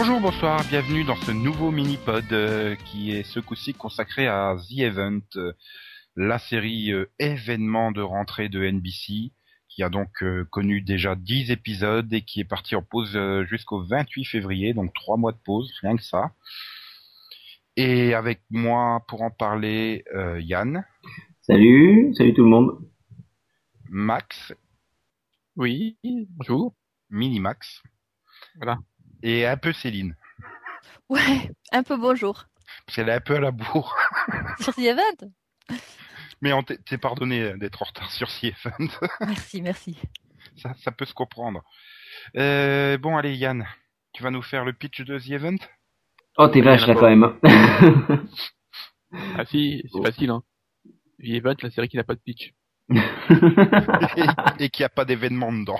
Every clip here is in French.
Bonjour, bonsoir, bienvenue dans ce nouveau mini-pod euh, qui est ce coup-ci consacré à The Event, euh, la série euh, événement de rentrée de NBC, qui a donc euh, connu déjà 10 épisodes et qui est parti en pause euh, jusqu'au 28 février, donc 3 mois de pause, rien que ça. Et avec moi pour en parler, euh, Yann, Salut, salut tout le monde. Max, Oui, bonjour. Minimax, Voilà. Et un peu Céline, Ouais, un peu bonjour. parce qu'elle est un peu à la bourre. Sur The Event Mais on t'est t'es pardonné d'être en retard sur The Event. Merci, merci. ça, ça peut se comprendre. Euh, bon, allez, Yann, tu vas nous faire le pitch de The Event Oh, t'es vache là quand même. Ah si, c'est Oh. facile, hein. The Event, la série qui n'a pas de pitch. et, n'y a pas d'événement dedans.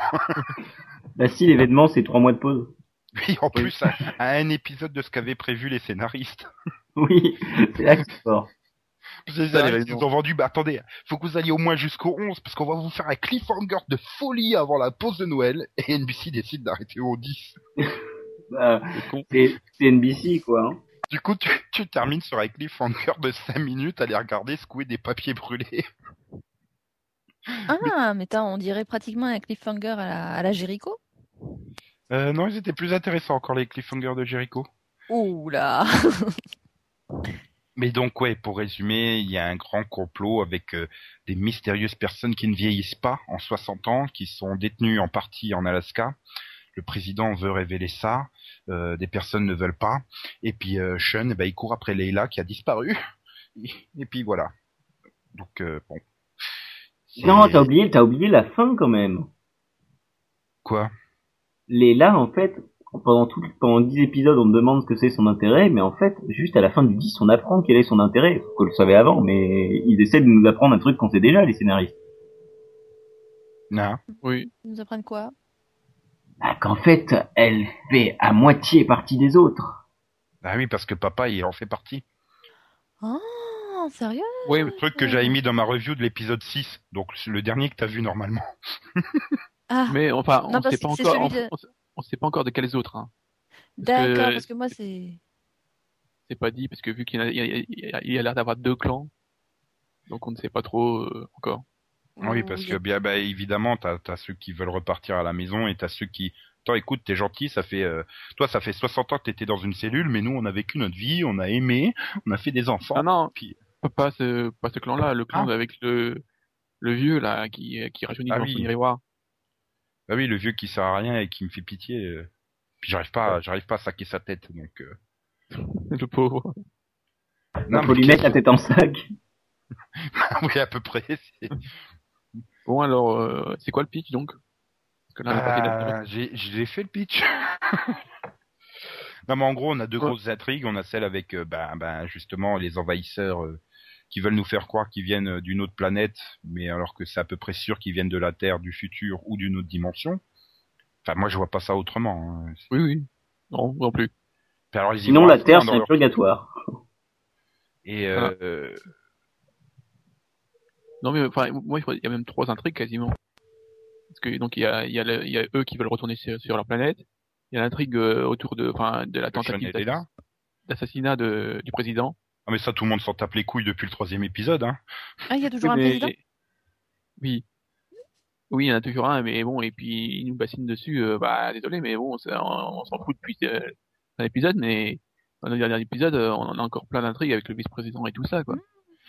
bah si, l'événement c'est trois mois de pause. Oui, en plus, à, à un épisode de ce qu'avaient prévu les scénaristes. Oui, c'est là que c'est fort. Ils ont vendu, bah attendez, faut que vous alliez au moins jusqu'au 11, parce qu'on va vous faire un cliffhanger de folie avant la pause de Noël, et NBC décide d'arrêter au 10. Bah, C'est con. c'est c'est NBC quoi. hein. Du coup, tu, tu termines sur un cliffhanger de 5 minutes à aller regarder secouer des papiers brûlés. Ah, mais t'as, on dirait pratiquement un cliffhanger à la, à la Jericho. Euh, non, ils étaient plus intéressants encore, les cliffhangers de Jericho. Ouh là Mais donc ouais, pour résumer, il y a un grand complot avec euh, des mystérieuses personnes qui ne vieillissent pas en 60 ans, qui sont détenues en partie en Alaska. Le président veut révéler ça, euh, des personnes ne veulent pas. Et puis euh, Sean, eh ben, il court après Leila qui a disparu. Et, puis voilà. Donc euh, bon. Non, t'as oublié, t'as oublié la fin quand même. quoi? Les là en fait, pendant tout, pendant 10 épisodes on me demande ce que c'est son intérêt, mais en fait, juste à la fin du 10 on apprend quel est son intérêt. Faut qu'on le savait avant, mais ils essaient de nous apprendre un truc qu'on sait déjà les scénaristes. Non. Oui. Ils nous apprennent quoi? Bah, qu'en fait, elle fait à moitié partie des autres. Ah oui, parce que papa, il en fait partie. Ah, sérieux? Oui, Le truc que j'avais mis dans ma review de l'épisode 6, donc le dernier que t'as vu normalement. Ah, mais enfin, on parce sait pas encore, de- on, sait- on sait pas encore de quels autres, hein. d'accord, que- parce que moi c'est... C'est pas dit, parce que vu qu'il y a, il y a- il y a- il y a l'air d'avoir deux clans, donc on ne sait pas trop euh, encore. Oui, parce que bien, bah, évidemment, t'as as ceux qui veulent repartir à la maison et t'as ceux qui. Toi, écoute, t'es gentil, ça fait. euh, Toi, ça fait 60 ans que t'étais dans une cellule, mais nous, on a vécu notre vie, on a aimé, on a fait des enfants. Ah non, puis- pas- pas ce, pas ce clan-là, le clan Ah. avec le, le vieux là qui, qui rajeunit Ah dans oui. son miroir. Bah oui, le vieux qui sert à rien et qui me fait pitié. euh, Puis j'arrive pas, j'arrive pas à saquer sa tête, donc. euh, Le pauvre. Non, faut mais lui mettre la tête en sac. oui, à peu près. Bon alors, euh, c'est quoi le pitch donc? Euh, j'ai j'ai fait le pitch. non mais en gros on a deux Ouais. grosses intrigues. On a celle avec euh, ben, ben, justement les envahisseurs euh, qui veulent nous faire croire qu'ils viennent euh, d'une autre planète, mais alors que c'est à peu près sûr qu'ils viennent de la Terre, du futur ou d'une autre dimension. Enfin moi je vois pas ça autrement. hein. Oui, oui. Non, non plus. Alors, Sinon, la Terre, c'est un leur- purgatoire. Et euh, euh, Non mais enfin, moi il y a même trois intrigues quasiment. Parce que donc il y a, il y a, le- il y a eux qui veulent retourner sur, sur leur planète. Il y a l'intrigue euh, autour de, enfin, de la tentative est là. d'assassinat de, du président. Ah mais ça tout le monde s'en tape les couilles depuis le troisième épisode. Hein. Ah, il y a toujours un président? Oui. Oui, il y en a toujours un, mais bon, et puis il nous bassine dessus, euh, bah désolé, mais bon, ça, on, on s'en fout depuis euh, un épisode, mais dans le dernier épisode, euh, on en a encore plein d'intrigues avec le vice-président et tout ça, quoi.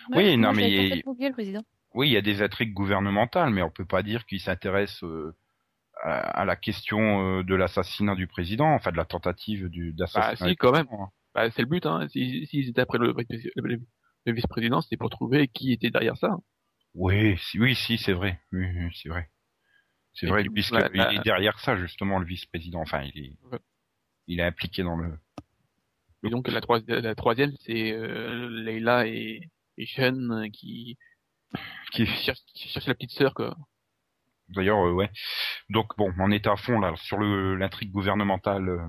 Ouais, Oui, non, mais- oublié le président. Oui, il y a des intrigues gouvernementales, mais on peut pas dire qu'ils s'intéressent euh, à, à la question euh, de l'assassinat du président, enfin de la tentative d'assassinat. Bah, si, quand même. président, hein. Bah, c'est le but, hein. S'ils si, étaient après le, le, le vice-président, c'était pour trouver qui était derrière ça. Oui, si, oui, si, c'est vrai. Oui, oui, c'est vrai. C'est vrai, puis, puisque la- il est derrière ça justement le vice-président. Enfin, il est, Ouais. il est impliqué dans le. Et donc la, troi- la troisième, c'est euh, Leila et, et Sean euh, qui, Qui, qui, cherchent, qui cherchent la petite sœur, quoi. d'ailleurs, euh, ouais. Donc bon, on est à fond là sur l'intrigue gouvernementale. euh.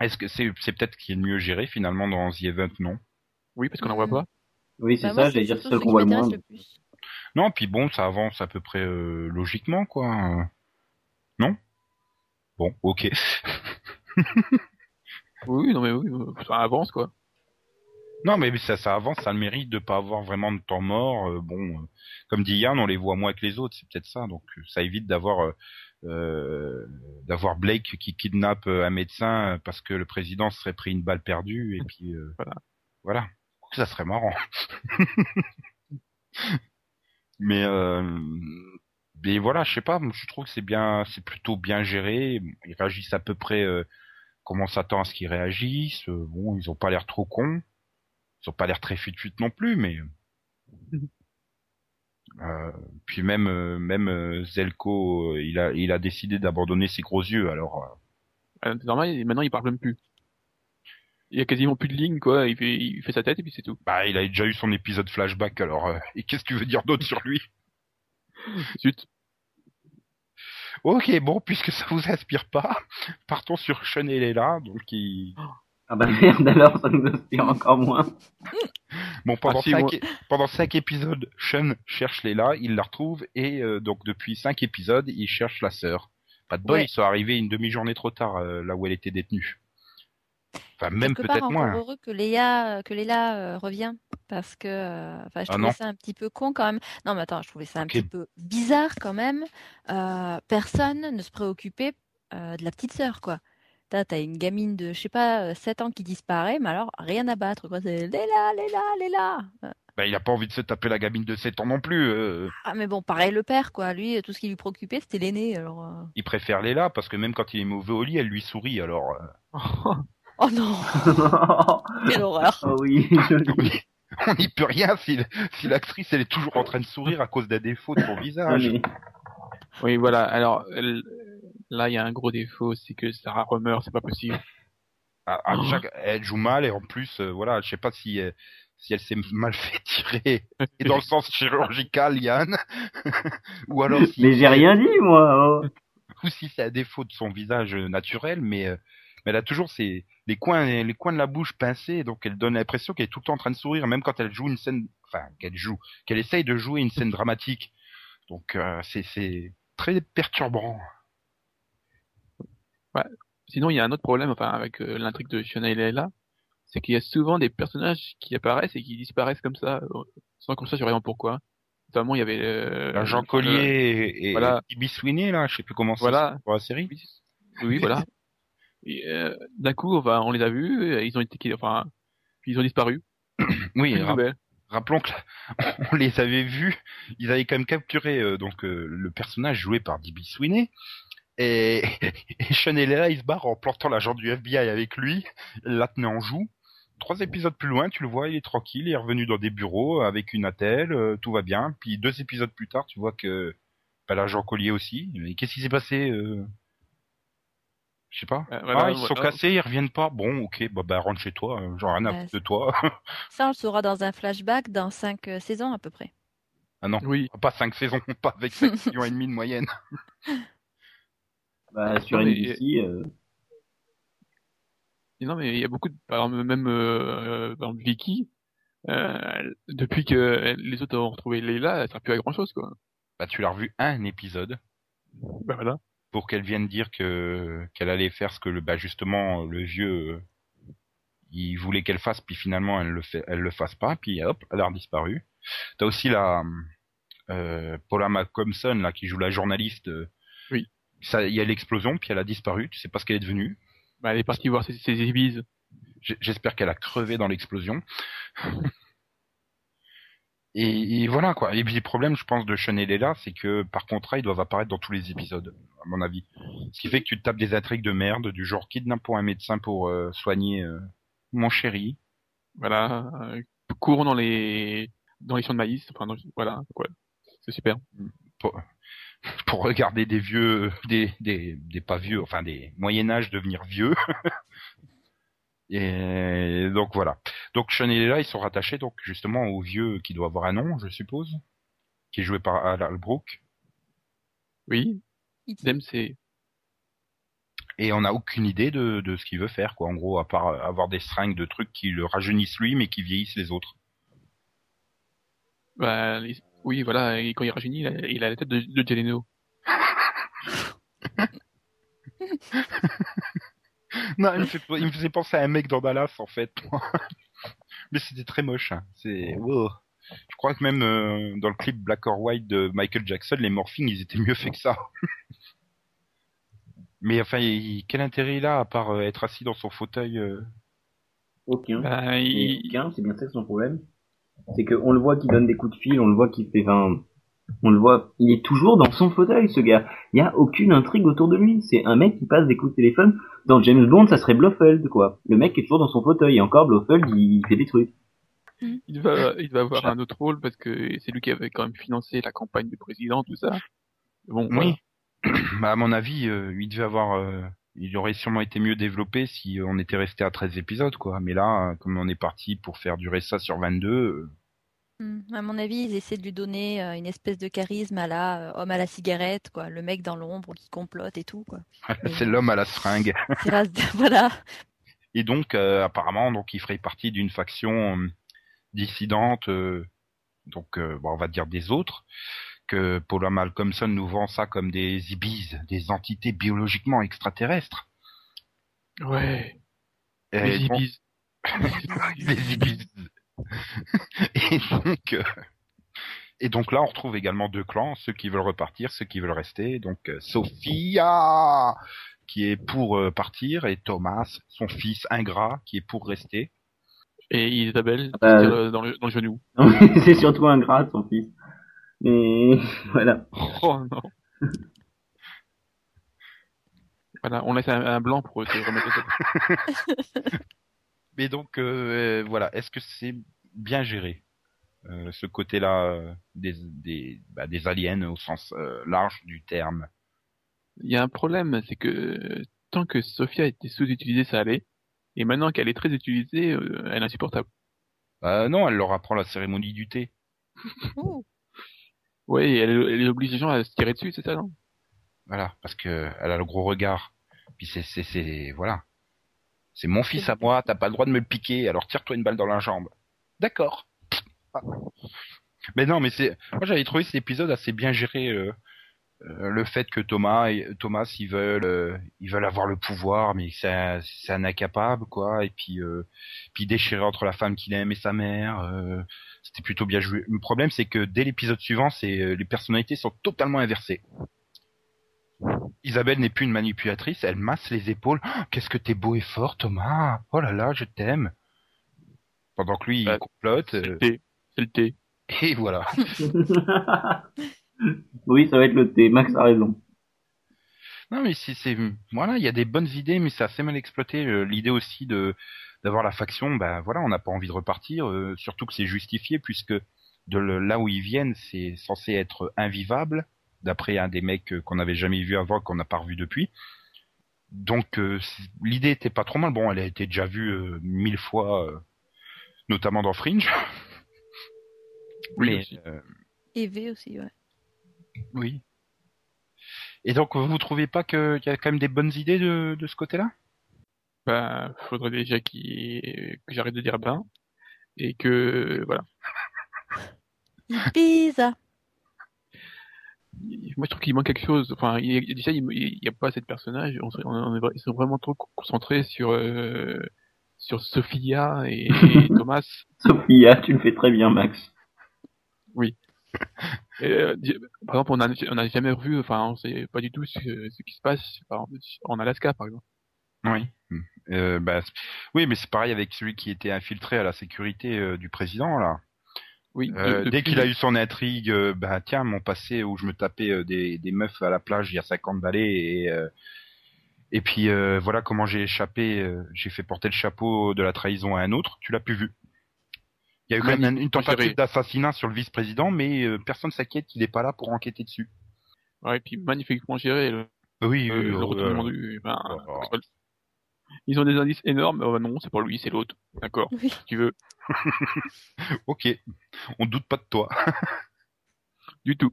Est-ce que c'est c'est peut-être qui est le mieux géré finalement dans The Event, non? Oui, parce qu'on n'en voit Mhm. pas. Oui, c'est Bah, ça, j'allais dire celui qu'on voit le moins. Non, puis bon, ça avance à peu près euh, logiquement, quoi. Non? Bon, ok. Oui, non mais oui, ça avance quoi. Non, mais ça, ça avance, ça a le mérite de pas avoir vraiment de temps mort. euh, bon, euh, comme dit Yann, on les voit moins que les autres, c'est peut-être ça. Donc, ça évite d'avoir d'avoir Blake qui kidnappe euh, un médecin parce que le président se serait pris une balle perdue et puis euh, Voilà. voilà. Ça serait marrant. mais euh, mais voilà, je sais pas, je trouve que c'est bien, c'est plutôt bien géré. Ils réagissent à peu près euh, comme on s'attend à ce qu'ils réagissent. Euh, bon, ils ont pas l'air trop cons. Ils ont pas l'air très fut non plus, mais euh, puis même euh, même euh, Zelko, il a il a décidé d'abandonner ses gros yeux. Alors euh, C'est normal, maintenant il parle même plus. Il y a quasiment plus de lignes quoi, il fait, il fait sa tête et puis c'est tout. bah il a déjà eu son épisode flashback. Alors euh, et qu'est-ce que tu veux dire d'autre sur lui? Zut. Ok, bon, puisque ça vous inspire pas, partons sur Sean et donc qui Ah bah merde alors, ça nous inspire encore moins. Bon, pendant, Ah, si, cinq, moi- pendant cinq épisodes, Sean cherche Leila, il la retrouve, et euh, donc depuis cinq épisodes, il cherche la sœur. Pas de bol, Ouais. ils sont arrivés une demi-journée trop tard, euh, là où elle était détenue. Enfin, même peut-être moins. heureux que Léa, que Léla euh, revient. Parce que, euh, enfin, je Ah trouvais ça un petit peu con quand même. Non, mais attends, je trouvais ça un petit peu bizarre quand même. Euh, personne ne se préoccupait euh, de la petite sœur, quoi. T'as, t'as une gamine de, je sais pas, euh, 7 ans qui disparaît, mais alors rien à battre, quoi. C'est Léla, Léla, Léla. Euh, Bah, il a pas envie de se taper la gamine de 7 ans non plus. euh, Ah, mais bon, pareil le père, quoi. Lui, tout ce qui lui préoccupait, c'était l'aîné. Alors, euh, il préfère Leila, parce que même quand il est mauvais au lit, elle lui sourit, alors... euh, oh non, quelle horreur. oh oui, joli. on n'y peut rien si, si l'actrice, elle est toujours en train de sourire à cause d'un défaut de son Ah, visage. Oui voilà, alors elle- là il y a un gros défaut, c'est que Sarah Romer, c'est pas possible. Ah, ah, Jack, elle joue mal, et en plus, euh, voilà, je sais pas si... euh, si elle s'est mal fait tirer, et dans le sens chirurgical, Yann, ou alors si, Mais j'ai rien dit, moi. oh. ou si c'est un défaut de son visage naturel, mais, euh, mais elle a toujours ses, les coins, les coins de la bouche pincés, donc elle donne l'impression qu'elle est tout le temps en train de sourire, même quand elle joue une scène, enfin, qu'elle joue, qu'elle essaye de jouer une scène dramatique. Donc, euh, c'est, c'est très perturbant. Sinon il y a un autre problème enfin avec euh, l'intrigue de Shona et c'est qu'il y a souvent des personnages qui apparaissent et qui disparaissent comme ça, euh, sans qu'on sache vraiment pourquoi. Notamment il y avait euh, Jean Collier et, voilà. et Ibi Sweeney, là, je sais plus comment ça Voilà. c'est pour la série. Oui, oui, voilà. Et, euh, D'un coup, enfin, on les a vus, euh, ils ont été, enfin, ils ont disparu. Oui, ra- rappelons que là, on les avait vus, ils avaient quand même capturé euh, donc euh, le personnage joué par D.B. Sweeney et, et Leila, ils se barrent en plantant l'agent du FBI avec lui, il la tenait en joue. Trois épisodes plus loin, tu le vois, il est tranquille, il est revenu dans des bureaux avec une attelle, euh, tout va bien. Puis deux épisodes plus tard, tu vois que bah, l'agent Collier aussi. Mais qu'est-ce qui s'est passé euh... Je sais pas. Euh, ah, ils se sont cassés, ils reviennent pas. Bon, ok, bah, bah rentre chez toi, euh, j'en ai rien à foutre de toi. Ça, on le saura dans un flashback dans 5 saisons à peu près. ah non. Oui. Pas cinq saisons, pas avec 5 millions et demi de moyenne. Bah, sur Non, mais- NBC, euh, non, mais il y a beaucoup de, par exemple, même, euh, dans Vicky, euh, depuis que les autres ont retrouvé Leila, elle sert plus à grand chose, quoi. Bah tu l'as revu un épisode Bah voilà. pour qu'elle vienne dire que qu'elle allait faire ce que le bah justement le vieux euh, il voulait qu'elle fasse puis finalement elle le fait elle le fasse pas puis hop elle a redisparu. T'as aussi la euh, Paula McCompson là qui joue la journaliste. euh, Oui. Il y a l'explosion puis elle a disparu, tu sais pas ce qu'elle est devenue. Bah, elle est partie voir ses, ses ibises. J- J'espère qu'elle a crevé dans l'explosion. Et, et voilà quoi. Et puis le problème, je pense, de Sean et Leila, c'est que par contrat, ils doivent apparaître dans tous les épisodes, à mon avis. Ce qui fait que tu te tapes des intrigues de merde, du genre kidnappons un médecin pour euh, soigner euh, mon chéri. Voilà. Euh, courons dans les, dans les champs de maïs. Enfin, dans- voilà. Quoi. C'est super. pour regarder des vieux, des, des, des pas vieux, enfin des Moyen Âge devenir vieux. et donc voilà. Donc Sean et Leila, ils sont rattachés donc justement au vieux qui doit avoir un nom, je suppose, qui est joué par Al Albrook. Oui. C'est, Et on n'a aucune idée de, de ce qu'il veut faire, quoi. En gros, à part avoir des seringues de trucs qui le rajeunissent lui, mais qui vieillissent les autres. bah, les- oui, voilà. Et quand il rajeunit, il a, il a la tête de, de Jeleno. non, il me, fait, il me faisait penser à un mec dans Dallas en fait. Mais c'était très moche. Hein. C'est wow. Je crois que même euh, dans le clip Black or White de Michael Jackson, les morphings ils étaient mieux faits que ça. Mais enfin, il- quel intérêt il a à part euh, être assis dans son fauteuil euh, Aucun. Bah, il... Aucun, c'est bien ça son problème. C'est qu'on le voit qui donne des coups de fil, on le voit qui fait, enfin, on le voit, il est toujours dans son fauteuil, ce gars. Il y a aucune intrigue autour de lui. C'est un mec qui passe des coups de téléphone. Dans James Bond, ça serait Blofeld, quoi. Le mec est toujours dans son fauteuil. Et encore, Blofeld, il fait des trucs. il va, il va avoir un autre rôle parce que c'est lui qui avait quand même financé la campagne du président, tout ça. Bon, voilà. Oui. bah, à mon avis, euh, il devait avoir, euh, il aurait sûrement été mieux développé si on était resté à 13 épisodes, quoi. Mais là, comme on est parti pour faire durer ça sur 22, euh, Hmm. À mon avis, ils essaient de lui donner euh, une espèce de charisme à la euh, homme à la cigarette, quoi. Le mec dans l'ombre qui complote et tout, quoi. c'est l'homme à la seringue. Voilà. Et donc, euh, apparemment, donc, il ferait partie d'une faction euh, dissidente, euh, donc, bon, on va dire des autres, que Paula Malcolmson nous vend ça comme des ibis, des entités biologiquement extraterrestres. Ouais. Et Les bon, ibis. les ibis. et donc, euh, et donc là, on retrouve également deux clans, ceux qui veulent repartir, ceux qui veulent rester. Donc, euh, Sophia, qui est pour euh, partir, et Thomas, son fils ingrat, qui est pour rester. Et Isabelle, Euh, tire, euh, dans, le, dans le genou. c'est surtout un gras, son fils. Mais, voilà. Oh non. Voilà, on laisse un, un blanc pour se remettre au top. Mais donc, euh, voilà, est-ce que c'est bien géré euh, ce côté-là euh, des, des, bah, des aliens au sens euh, large du terme? Il y a un problème, c'est que tant que Sophia était sous-utilisée, ça allait. Et maintenant qu'elle est très utilisée, euh, elle est insupportable. euh, Non, elle leur apprend la cérémonie du thé. Et elle, elle oblige les gens à se tirer dessus, c'est ça, non? Voilà, parce que elle a le gros regard. Puis c'est, c'est, c'est, voilà. C'est mon fils à moi, t'as pas le droit de me le piquer, alors tire-toi une balle dans la jambe. D'accord. Ah. Mais non, mais c'est, moi j'avais trouvé cet épisode assez bien géré. euh, euh, le fait que Thomas, et, Thomas, ils veulent, euh, ils veulent avoir le pouvoir, mais c'est un, c'est un incapable, quoi. Et puis, euh, puis déchirer entre la femme qu'il aime et sa mère. euh, c'était plutôt bien joué. Le problème, c'est que dès l'épisode suivant, c'est euh, les personnalités sont totalement inversées. Isabelle n'est plus une manipulatrice, elle masse les épaules. Oh, Qu'est-ce que t'es beau et fort, Thomas Oh là là, je t'aime. Pendant que lui, il complote. C'est euh, le thé. C'est le thé. et voilà. oui, ça va être le thé. Max a raison. Non, mais c'est, c'est, voilà, il y a des bonnes idées, mais c'est assez mal exploité. Euh, L'idée aussi de d'avoir la faction, ben voilà, on n'a pas envie de repartir, euh, surtout que c'est justifié puisque de le- là où ils viennent, c'est censé être invivable, d'après un des mecs euh, qu'on n'avait jamais vu avant, qu'on n'a pas revu depuis. Donc euh, l'idée était pas trop mal. Bon, elle a été déjà vue euh, mille fois, euh, notamment dans Fringe. Oui, mais aussi. euh, Et V aussi, ouais. Oui. Et donc vous trouvez pas qu'il y a quand même des bonnes idées de, de ce côté-là? Bah, faudrait déjà qu'il que j'arrête de dire ben. Et que, voilà. Pizza. Moi, je trouve qu'il manque quelque chose. Enfin, il y a, déjà, il il y a pas assez de personnages. On, ils sont vraiment trop concentrés sur, euh, sur Sophia et, et Thomas. Sophia, tu le fais très bien, Max. Et, euh, par exemple, on a, on a jamais revu, enfin, on sait pas du tout ce, ce qui se passe par exemple, en Alaska, par exemple. Oui. Euh, bah, oui, mais c'est pareil avec celui qui était infiltré à la sécurité euh, du président là. Oui. De- dès qu'il a eu son intrigue, bah tiens, mon passé où je me tapais des, des meufs à la plage il y a 50 balais et et puis voilà comment j'ai échappé, j'ai fait porter le chapeau de la trahison à un autre. Tu l'as plus vu. Il y a eu quand même une, une tentative d'assassinat sur le vice-président, mais euh, personne s'inquiète qu'il n'est pas là pour enquêter dessus. Ouais, et puis magnifiquement géré. Le, Oui, euh, oui, le oui, retournement euh, du, ben, oh. Ils ont des indices énormes. Oh, non, c'est pas lui, c'est l'autre. D'accord. Oui. Si tu veux. ok, on doute pas de toi. Du tout.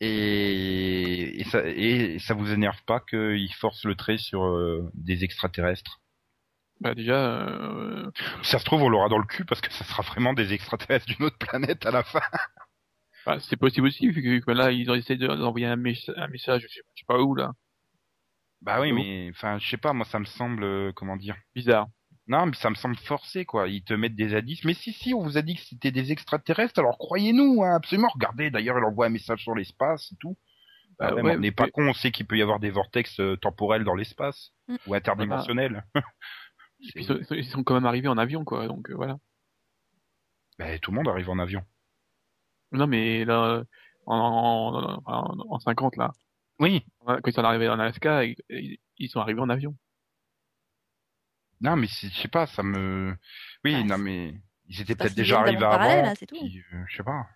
Et, et, ça, et ça vous énerve pas qu'il force le trait sur euh, des extraterrestres? Bah déjà, euh, Ça se trouve, on l'aura dans le cul parce que ça sera vraiment des extraterrestres d'une autre planète à la fin. bah, c'est possible aussi, vu que, là, ils ont essayé de- d'envoyer un, mess- un message, je sais, je sais pas où, là. Bah oui, mais enfin, je sais pas, moi ça me semble, euh, comment dire? Bizarre. Non, mais ça me semble forcé, quoi. Ils te mettent des indices. Mais si, si, on vous a dit que c'était des extraterrestres, alors croyez-nous, hein, absolument. Regardez, d'ailleurs, il envoie un message sur l'espace et tout. Bah, Bah ouais, mais on n'est pas mais- con, on sait qu'il peut y avoir des vortex euh, temporels dans l'espace. Mm. Ou interdimensionnels. Et puis, ils sont, quand même arrivés en avion, quoi. Donc euh, voilà. Bah, tout le monde arrive en avion. Non, mais là, en, en, en, en 50, là, Oui. quand ils sont arrivés en Alaska, ils, ils sont arrivés en avion. Non, mais je sais pas, ça me... Oui, Bah, non, mais... Ils étaient peut-être déjà arrivés avant. hein, c'est tout. puis, euh, je sais pas.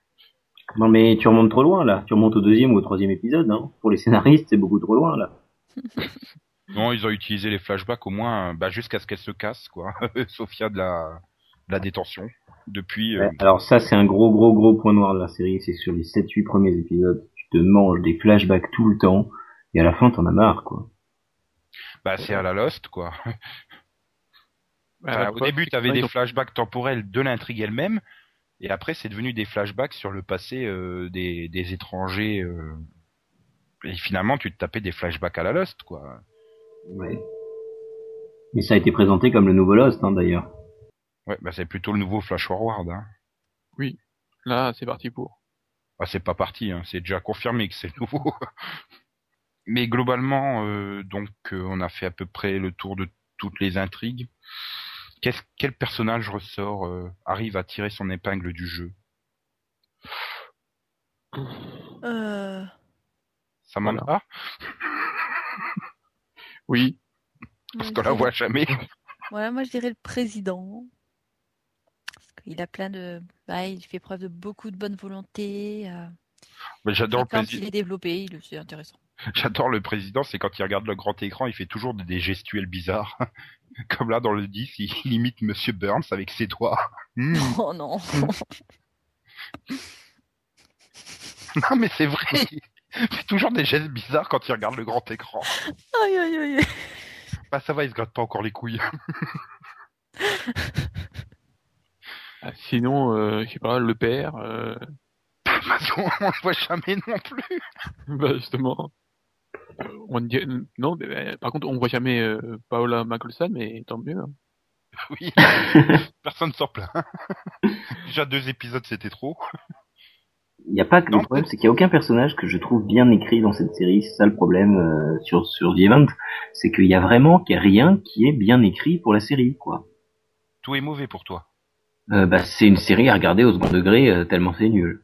Non mais tu remontes trop loin là. Tu remontes au deuxième ou au troisième épisode. Hein. Pour les scénaristes, c'est beaucoup trop loin là. Non, ils ont utilisé les flashbacks au moins bah, jusqu'à ce qu'elle se casse, quoi. Sophia de la, de la détention. Depuis... euh, alors ça c'est un gros gros gros point noir de la série. C'est sur les 7-8 premiers épisodes. Tu te manges des flashbacks tout le temps. Et à la fin t'en as marre quoi. Bah, c'est à la Lost, quoi. Bah, au début, c'est tu avais que des flashbacks temporels de l'intrigue elle-même, et après, c'est devenu des flashbacks sur le passé euh, des, des étrangers. euh, Et finalement, tu te tapais des flashbacks à la Lost, quoi. Ouais. Mais ça a été présenté comme le nouveau Lost hein, d'ailleurs. Ouais, bah c'est plutôt le nouveau Flash Forward. Hein. Là, c'est parti pour. Ah, c'est pas parti, hein. c'est déjà confirmé que c'est nouveau. Mais globalement, euh, donc, euh, on a fait à peu près le tour de toutes les intrigues. Quel personnage ressort, euh, arrive à tirer son épingle du jeu? Euh, Ça manque Voilà. pas Oui. Parce qu'on la voit jamais. Voilà, moi je dirais le président. Parce qu'il a plein de. Bah, il fait preuve de beaucoup de bonne volonté. Euh... Mais j'adore le quand président. il est développé, il c'est intéressant. J'adore le président, c'est quand il regarde le grand écran, il fait toujours des- gestuels bizarres. Comme là dans le 10, il, imite Monsieur Burns avec ses doigts. Hmm. Oh non Non mais c'est vrai, il fait toujours des gestes bizarres quand il regarde le grand écran. Aïe aïe aïe Bah ça va, il se gratte pas encore les couilles. Ah, Sinon, euh, je sais pas, le père, euh, Parce qu'on on le voit jamais non plus. bah justement. Euh, On dit, non, mais, par contre, on voit jamais euh, Paola Mackelson, mais tant mieux. hein. Oui, personne s'en plaint. Déjà deux épisodes c'était trop. Il y a pas que Non, le problème, c'est qu'il y a aucun personnage que je trouve bien écrit dans cette série. C'est ça le problème euh, sur sur The Event, c'est qu'il y a vraiment qu'il y a rien qui est bien écrit pour la série, quoi. Tout est mauvais pour toi. Euh, bah, c'est une série à regarder au second degré euh, tellement c'est nul.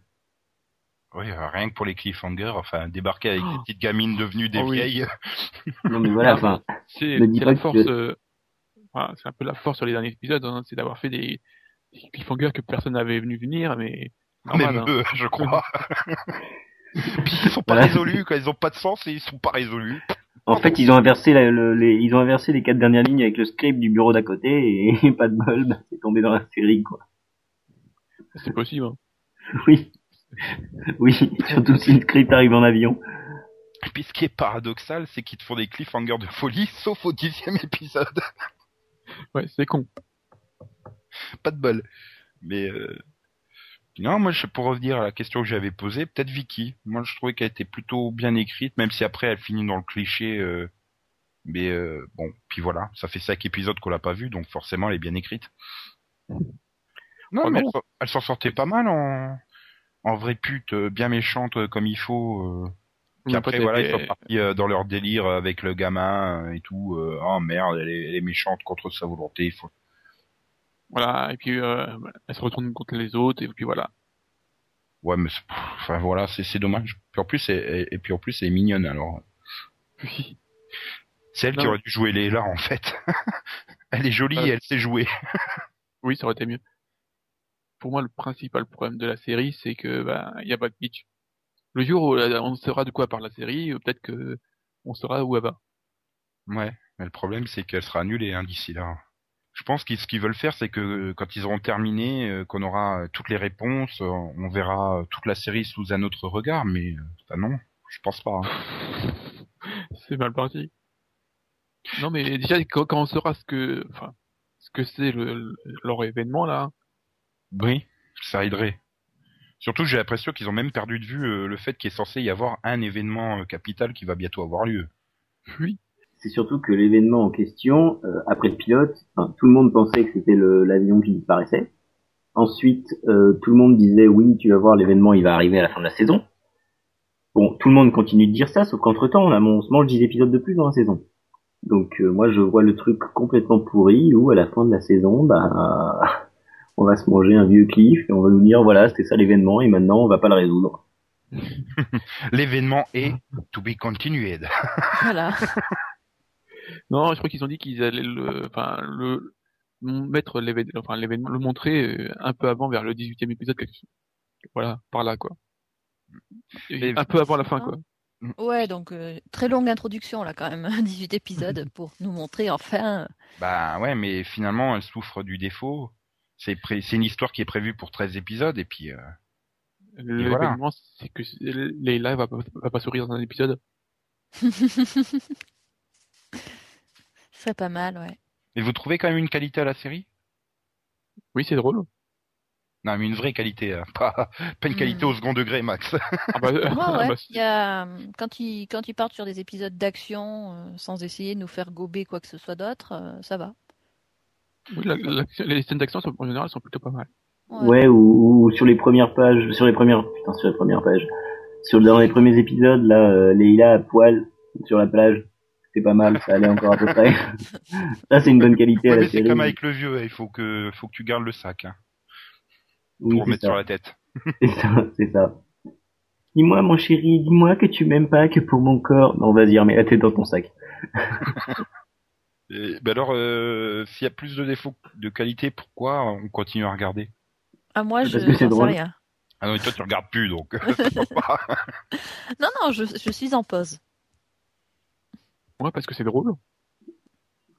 Oui, rien que pour les cliffhangers, enfin débarquer avec des Oh. petites gamines devenues des Oh oui. vieilles. Non mais voilà, enfin, C'est la que force, euh, voilà, c'est un peu la force sur les derniers épisodes, hein, c'est d'avoir fait des, des cliffhangers que personne n'avait venu venir, mais normal. Même hein. eux, je crois. Puis ils sont pas Voilà. résolus, quand ils ont pas de sens et ils sont pas résolus. en fait ils ont inversé la- le- les ils ont inversé les quatre dernières lignes avec le script du bureau d'à côté et pas de bol, bah, c'est tombé dans la série quoi. C'est possible. hein. Oui. Oui, surtout si le script arrive en avion. Et puis ce qui est paradoxal, c'est qu'ils te font des cliffhangers de folie, sauf au dixième épisode. Ouais, c'est con. pas de bol. Mais euh... non, moi, je, pour revenir à la question que j'avais posée, peut-être Vicky. Moi, je trouvais qu'elle était plutôt bien écrite, même si après elle finit dans le cliché. euh, Mais euh, bon, puis voilà, ça fait cinq épisodes qu'on l'a pas vue, donc forcément, elle est bien écrite. Non, Oh mais elle, s'en- elle s'en sortait pas mal en en vraie pute, euh, bien méchante euh, comme il faut. euh. Puis après, voilà, ils sont partis euh, dans leur délire avec le gamin euh, et tout. euh, oh merde, elle est, elle est méchante contre sa volonté. Il faut... Voilà, et puis euh, elle se retourne contre les autres, et puis voilà. Ouais, mais enfin voilà, c'est c'est dommage. Puis en plus, elle- et puis en plus, elle est mignonne. Alors, Oui. c'est elle qui aurait dû jouer Léla en fait. elle est jolie et elle sait jouer. Oui, ça aurait été mieux. Pour moi, le principal problème de la série, c'est que bah il y a pas de pitch. Le jour où euh, on saura de quoi parle la série, euh, peut-être que on saura où elle va. Ouais, mais le problème, c'est qu'elle sera annulée hein, d'ici là. Je pense qu'ils ce qu'ils veulent faire, c'est que quand ils auront terminé, euh, qu'on aura euh, toutes les réponses, euh, on verra toute la série sous un autre regard. Mais bah non, je pense pas. hein. C'est mal parti. Non, mais déjà quand, quand on saura ce que, enfin, ce que c'est le, le- leur événement là, Oui, ça aiderait. Surtout, j'ai l'impression qu'ils ont même perdu de vue euh, le fait qu'il est censé y avoir un événement capital qui va bientôt avoir lieu. oui, c'est surtout que l'événement en question, euh, après le pilote, enfin, tout le monde pensait que c'était l'avion qui disparaissait. Ensuite, euh, tout le monde disait oui, tu vas voir, l'événement il va arriver à la fin de la saison. Bon, tout le monde continue de dire ça, sauf qu'entre temps, on, a, on se mange 10 épisodes de plus dans la saison. Donc euh, moi, je vois le truc complètement pourri où à la fin de la saison, bah, on va se manger un vieux cliff et on va nous dire voilà, c'était ça l'événement et maintenant on va pas le résoudre. L'événement est to be continued. Voilà. Non, je crois qu'ils ont dit qu'ils allaient le, enfin, le, mettre l'événement, enfin, l'événement, le montrer euh, un peu avant, vers le 18e épisode. Voilà, par là, quoi. Et- Un peu avant la fin, quoi. Ouais, donc euh, très longue introduction là quand même, 18 épisodes pour nous montrer enfin. Bah ouais, mais finalement, elle souffre du défaut. C'est pré- c'est une histoire qui est prévue pour 13 épisodes et puis euh, L'événement, c'est que Leila va pas, va pas sourire dans un épisode. Serait pas mal, ouais. Et vous trouvez quand même une qualité à la série? Oui, c'est drôle. Non, mais une vraie qualité, hein. pas, pas une qualité Hmm. au second degré, Max. Ah bah, Ouais, ah ouais. bah, Il y a, euh, quand ils quand ils partent sur des épisodes d'action euh, sans essayer de nous faire gober quoi que ce soit d'autre, euh, ça va. oui, la- la- les scènes d'action, en général, sont plutôt pas mal. Ouais, ou, ou sur les premières pages, sur les premières, putain, sur les premières pages, sur dans les premiers épisodes, là, euh, Leila à poil sur la plage, c'est pas mal, ça allait encore à peu près. ça, c'est une bonne qualité à la mais c'est série. comme avec le vieux, il faut que, faut que tu gardes le sac hein, oui, pour mettre ça. sur la tête. C'est ça, c'est ça. Dis-moi, mon chéri, dis-moi que tu m'aimes pas que pour mon corps. Non, vas-y, remets la tête dans ton sac. Et, ben alors, euh, s'il y a plus de défauts de qualité, pourquoi on continue à regarder? Ah moi je j'en sais rien. Ah non, mais toi tu regardes plus, donc. Non non, je, je suis en pause. Ouais, parce que c'est drôle.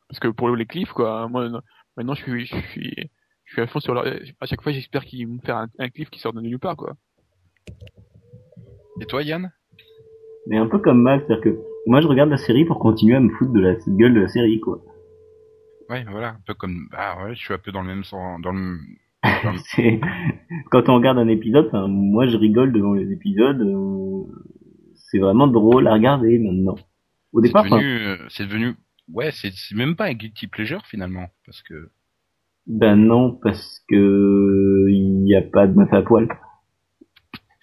Parce que pour les cliffs, quoi, moi, maintenant, je suis, je suis, je suis à fond sur leur, à chaque fois, j'espère qu'ils vont me faire un, un cliff qui sort de nulle part, quoi. Et toi, Yann? Mais un peu comme Max, c'est-à-dire que moi, je regarde la série pour continuer à me foutre de la gueule de la série, quoi. Ouais, voilà, un peu comme. Ah ouais, je suis un peu dans le même sens, dans le. c'est quand on regarde un épisode, moi, je rigole devant les épisodes. euh, C'est vraiment drôle à regarder maintenant. Au départ, devenu, euh, c'est devenu. Ouais, c'est même pas un guilty pleasure finalement, parce que. ben non, parce que il y a pas de meuf à poil.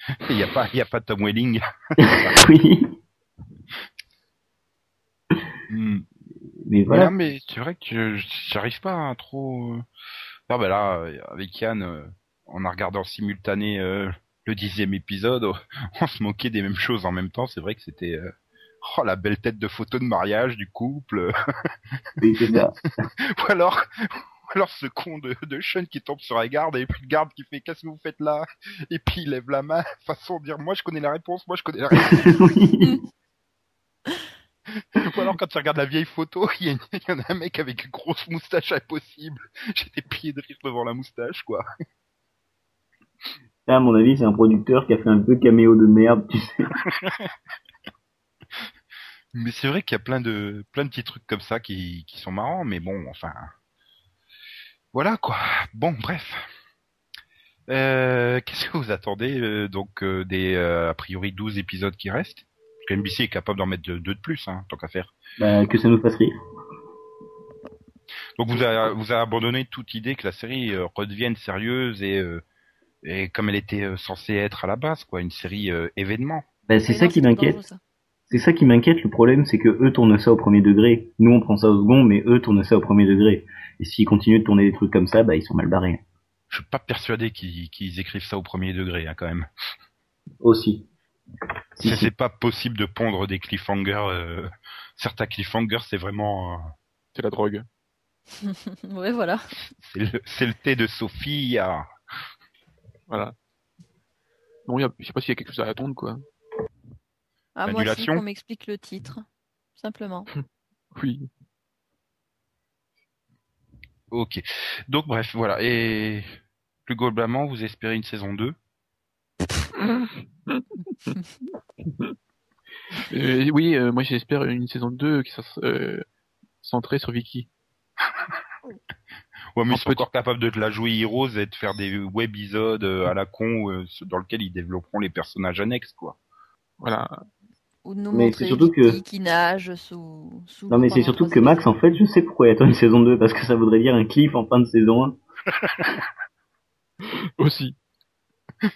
Il y a pas, il a pas de Tom Welling. oui, Hmm. mais Voilà, voilà. mais c'est vrai que j'arrive pas à trop. Ah ben là, avec Yann, euh, on a regardé en simultané euh, le dixième épisode. On se moquait des mêmes choses en même temps. C'est vrai que c'était. euh, Oh la belle tête de photo de mariage du couple. Oui. Ou alors, ou alors ce con de, de Sean qui tombe sur la garde et puis le garde qui fait qu'est-ce que vous faites là? Et puis il lève la main façon de dire moi je connais la réponse, moi je connais la réponse. Ou alors quand tu regardes la vieille photo, y, il y en a un mec avec une grosse moustache impossible. J'étais plié de rire devant la moustache quoi. Là, à mon avis, c'est un producteur qui a fait un peu caméo de merde, tu sais. Mais c'est vrai qu'il y a plein de plein de petits trucs comme ça qui, qui sont marrants, mais bon, enfin, voilà quoi. Bon, bref. Euh, Qu'est-ce que vous attendez euh, donc euh, des euh, a priori 12 épisodes qui restent? Parce que NBC est capable d'en mettre deux, deux de plus, hein, tant qu'à faire. Bah, que ça nous fasse rire. Donc vous avez vous avez abandonné toute idée que la série euh, redevienne sérieuse et euh, et comme elle était euh, censée être à la base, quoi, une série euh, événement. Bah, c'est ça non, qui m'inquiète. C'est ça qui m'inquiète. Le problème, c'est que eux tournent ça au premier degré. Nous, on prend ça au second, mais eux tournent ça au premier degré. Et s'ils continuent de tourner des trucs comme ça, bah, ils sont mal barrés. Je suis pas persuadé qu'ils écrivent ça au premier degré, hein, quand même. Aussi. Si, C'est si. c'est pas possible de pondre des cliffhangers. euh, certains cliffhangers, c'est vraiment, euh, C'est la drogue. ouais voilà. c'est le, thé de Sophie. Voilà. Bon, je sais pas s'il y a quelque chose à attendre, quoi. Ah moi si Annulation qu'on m'explique le titre, simplement. Oui. Ok. Donc bref, voilà. Et plus globalement, vous espérez une saison 2 Euh, oui, euh, moi j'espère une saison 2 qui sera euh, centrée sur Vicky. Ouais, mais ils sont encore capables de te la jouer Heroes et de faire des webisodes euh, à la con euh, dans lesquels ils développeront les personnages annexes, quoi. Voilà. Ou de nous Mais montrer c'est surtout que- Vicky qui nage sous, sous Non mais c'est surtout que Max, en fait, je sais pourquoi il attend une saison 2, parce que ça voudrait dire un cliff en fin de saison 1. Aussi.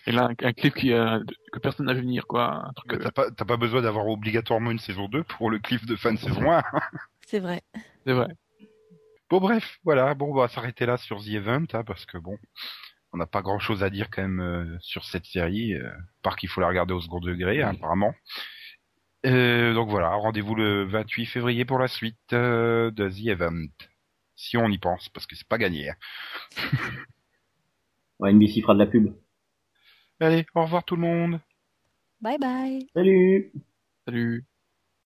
Et là, un, un clip qui, euh, que personne n'a vu venir, quoi. Euh, T'as pas, t'as pas besoin d'avoir obligatoirement une saison 2 pour le cliff de fin de saison 1. C'est vrai. c'est vrai. Bon bref, voilà, bon on va s'arrêter là sur The Event, hein, parce que bon, on n'a pas grand chose à dire quand même euh, sur cette série, euh, par qu'il faut la regarder au second degré, hein, apparemment. Euh, donc voilà, rendez-vous le 28 février pour la suite euh, de The Event. Si on y pense, parce que c'est pas gagné. hein. Ouais, NBC fera de la pub. Allez, au revoir tout le monde Bye bye. Salut Salut.